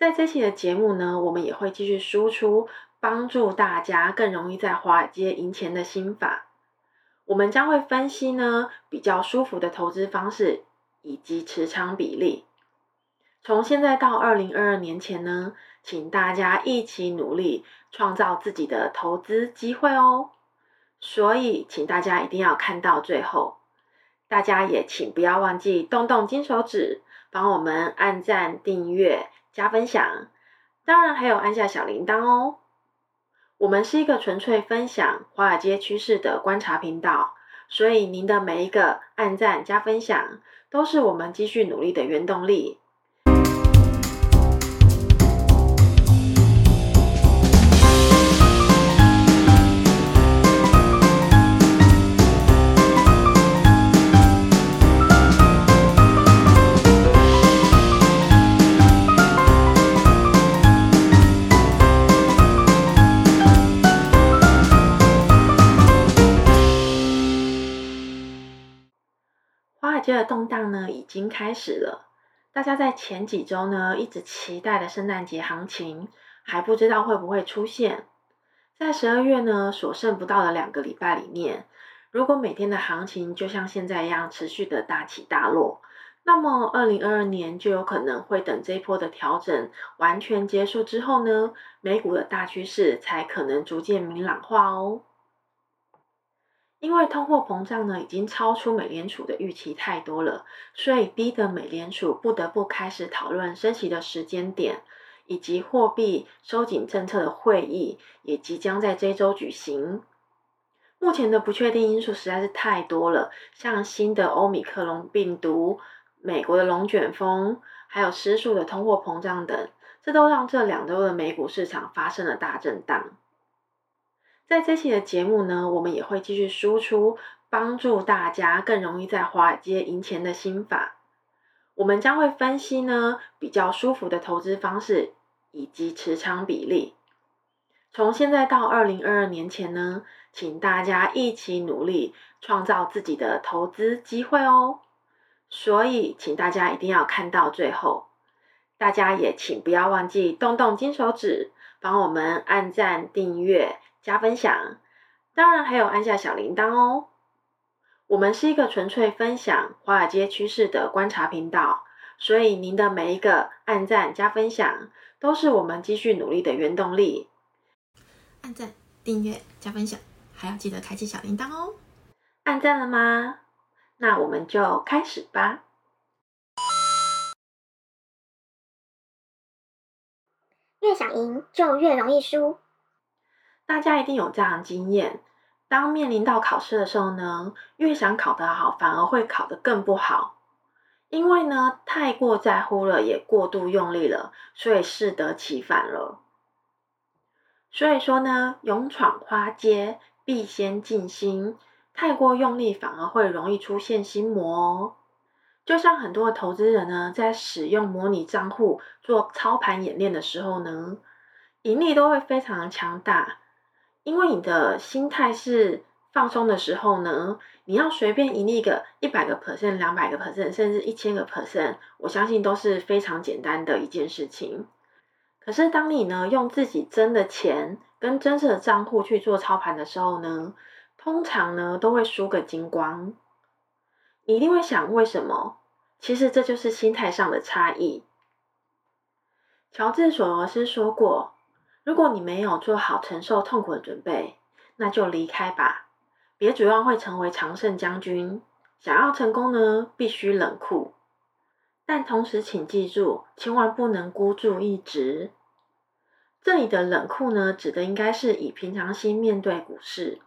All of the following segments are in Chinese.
在这期的节目呢，我们也会继续输出帮助大家更容易在华尔街赢钱的心法。我们将会分析呢比较舒服的投资方式以及持仓比例。从现在到二零二二年前呢，请大家一起努力，创造自己的投资机会哦。所以，请大家一定要看到最后。大家也请不要忘记动动金手指，帮我们按赞、订阅、加分享，当然还有按下小铃铛哦。我们是一个纯粹分享华尔街趋势的观察频道，所以您的每一个按赞加分享，都是我们继续努力的原动力。这个动荡呢，已经开始了。大家在前几周呢，一直期待的圣诞节行情，还不知道会不会出现。在十二月呢，所剩不到的两个礼拜里面，如果每天的行情就像现在一样持续的大起大落，那么二零二二年就有可能会等这一波的调整完全结束之后呢，美股的大趋势才可能逐渐明朗化哦。因为通货膨胀呢，已经超出美联储的预期太多了，所以逼得美联储不得不开始讨论升息的时间点，以及货币收紧政策的会议也即将在这周举行。目前的不确定因素实在是太多了，像新的欧米克隆病毒、美国的龙卷风，还有失速的通货膨胀等，这都让这两周的美股市场发生了大震荡。在这期的节目呢，我们也会继续输出帮助大家更容易在华尔街赢钱的心法。我们将会分析呢比较舒服的投资方式以及持仓比例。从现在到二零二二年前呢，请大家一起努力，创造自己的投资机会哦。所以，请大家一定要看到最后。大家也请不要忘记动动金手指，帮我们按赞、订阅。加分享，当然还有按下小铃铛哦。我们是一个纯粹分享华尔街趋势的观察频道，所以您的每一个按赞加分享，都是我们继续努力的原动力。按赞、订阅、加分享，还要记得开启小铃铛哦。按赞了吗？那我们就开始吧。越想赢，就越容易输。大家一定有这样的经验，当面临到考试的时候呢，越想考得好，反而会考得更不好，因为呢，太过在乎了，也过度用力了，所以适得其反了。所以说呢，勇闯花街必先静心，太过用力反而会容易出现心魔哦。就像很多投资人呢，在使用模拟账户做操盘演练的时候呢，盈利都会非常的强大。因为你的心态是放松的时候呢，你要随便盈利个一百个 percent、两百个 percent，甚至一千个 percent，我相信都是非常简单的一件事情。可是当你呢用自己真的钱跟真实的账户去做操盘的时候呢，通常呢都会输个精光。你一定会想，为什么？其实这就是心态上的差异。乔治·索罗斯说过。如果你没有做好承受痛苦的准备，那就离开吧，别指望会成为常胜将军。想要成功呢，必须冷酷，但同时请记住，千万不能孤注一掷。这里的冷酷呢，指的应该是以平常心面对股市，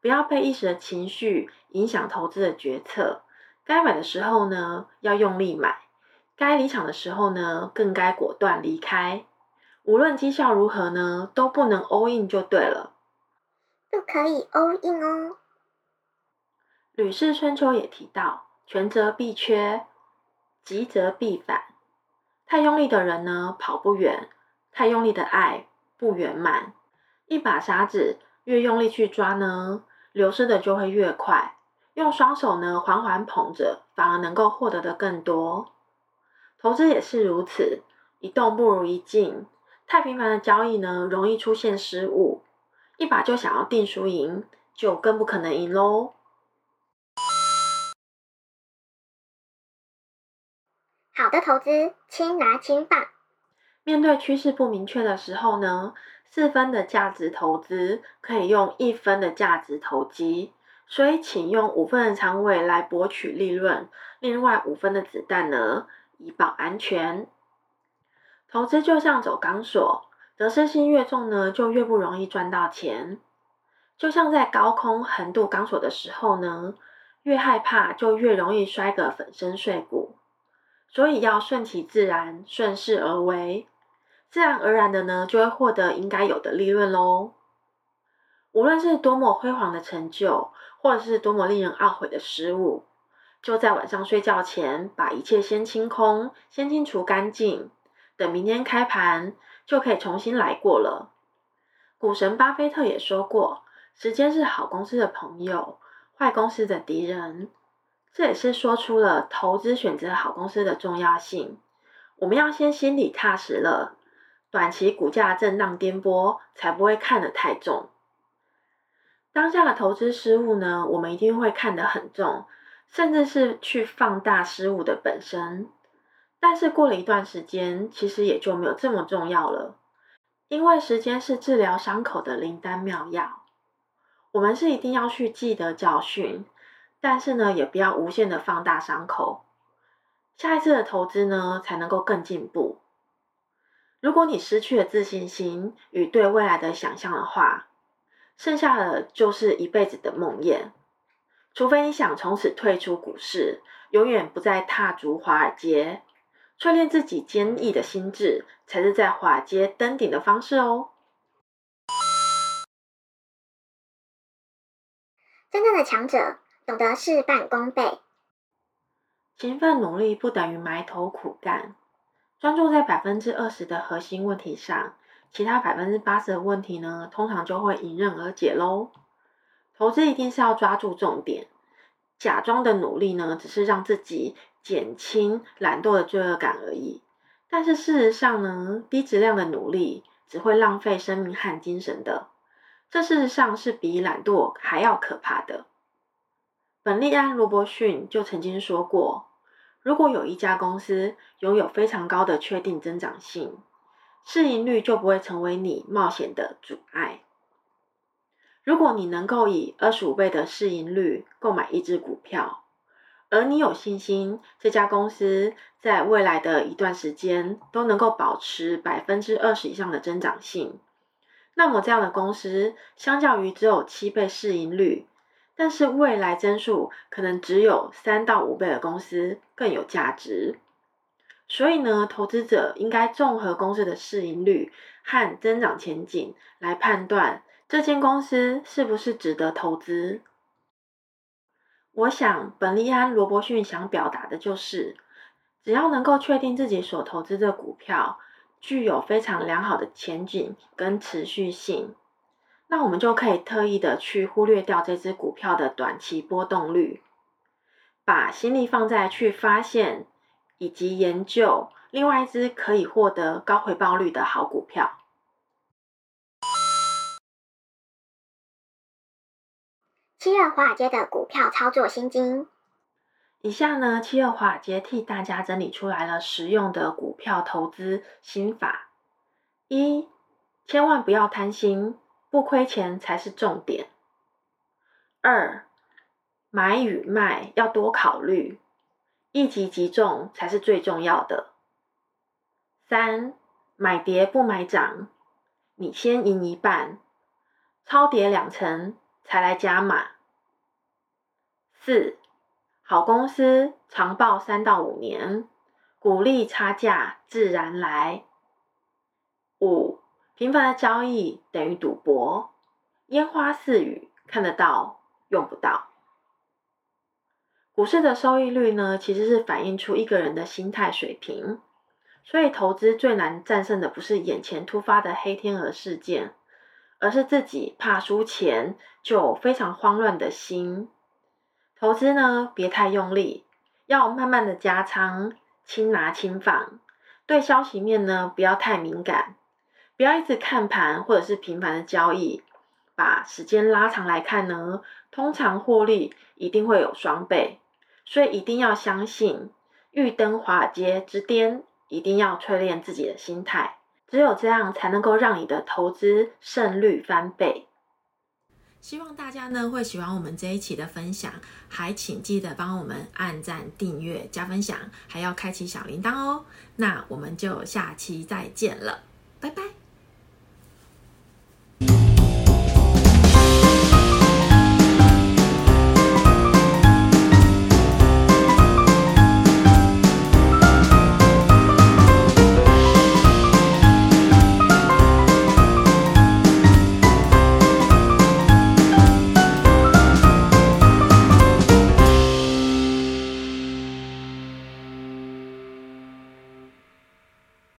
不要被一时的情绪影响投资的决策。该买的时候呢，要用力买；该离场的时候呢，更该果断离开。无论绩效如何呢，都不能 all in 就对了。不可以 all in 哦。吕氏春秋也提到，权则必缺，急则必反。太用力的人呢，跑不远；太用力的爱不圆满。一把沙子越用力去抓呢，流失的就会越快。用双手呢，缓缓捧着，反而能够获得的更多。投资也是如此。一动不如一静，太频繁的交易呢，容易出现失误，一把就想要定输赢，就更不可能赢喽。好的投资，轻拿轻放。面对趋势不明确的时候呢，四分的价值投资可以用一分的价值投机，所以请用五分的仓位来博取利润，另外五分的子弹呢，以保安全。投资就像走钢索，得失心越重呢，就越不容易赚到钱。就像在高空横渡钢索的时候呢，越害怕就越容易摔个粉身碎骨。所以要顺其自然，顺势而为。自然而然的呢，就会获得应该有的利润喽。无论是多么辉煌的成就，或者是多么令人懊悔的失误，就在晚上睡觉前，把一切先清空，先清除干净，等明天开盘就可以重新来过了。股神巴菲特也说过，时间是好公司的朋友，坏公司的敌人。这也是说出了投资选择好公司的重要性。我们要先心里踏实了。短期股价震荡颠簸，才不会看得太重。当下的投资失误呢，我们一定会看得很重，甚至是去放大失误的本身。但是过了一段时间，其实也就没有这么重要了，因为时间是治疗伤口的灵丹妙药。我们是一定要去记得教训，但是呢，也不要无限的放大伤口。下一次的投资呢，才能够更进步。如果你失去了自信心与对未来的想象的话，剩下的就是一辈子的梦魇。除非你想从此退出股市，永远不再踏足华尔街，淬炼自己坚毅的心智，才是在华街登顶的方式哦。真正的强者懂得事半功倍，勤奋努力不等于埋头苦干。专注在百分之二十的核心问题上，其他百分之八十的问题呢，通常就会迎刃而解喽。投资一定是要抓住重点，假装的努力呢，只是让自己减轻懒惰的罪恶感而已。但是事实上呢，低质量的努力只会浪费生命和精神的，这事实上是比懒惰还要可怕的。本利安·罗伯逊就曾经说过。如果有一家公司拥有非常高的确定增长性，市盈率就不会成为你冒险的阻碍。如果你能够以二十五倍的市盈率购买一只股票，而你有信心这家公司在未来的一段时间都能够保持百分之二十以上的增长性，那么这样的公司相较于只有七倍市盈率，但是未来增速可能只有三到五倍的公司更有价值，所以呢，投资者应该综合公司的市盈率和增长前景来判断这间公司是不是值得投资。我想，本利安·罗伯逊想表达的就是，只要能够确定自己所投资的股票具有非常良好的前景跟持续性。那我们就可以特意的去忽略掉这只股票的短期波动率，把心力放在去发现以及研究另外一只可以获得高回报率的好股票。七二华尔街的股票操作心经。以下呢，七二华尔街替大家整理出来了实用的股票投资心法：一，千万不要贪心。不亏钱才是重点。二，买与卖要多考虑，一击即中才是最重要的。三，买跌不买涨，你先赢一半，超跌两成才来加码。四，好公司长报三到五年，股利差价自然来。五。频繁的交易等于赌博，烟花似雨，看得到用不到。股市的收益率呢，其实是反映出一个人的心态水平。所以投资最难战胜的不是眼前突发的黑天鹅事件，而是自己怕输钱就非常慌乱的心。投资呢，别太用力，要慢慢的加仓，轻拿轻放。对消息面呢，不要太敏感，不要一直看盘或者是频繁的交易，把时间拉长来看呢，通常获利一定会有双倍，所以一定要相信，欲登华尔街之巅，一定要淬炼自己的心态，只有这样才能够让你的投资胜率翻倍。希望大家呢会喜欢我们这一期的分享，还请记得帮我们按赞、订阅、加分享，还要开启小铃铛哦。那我们就下期再见了，拜拜。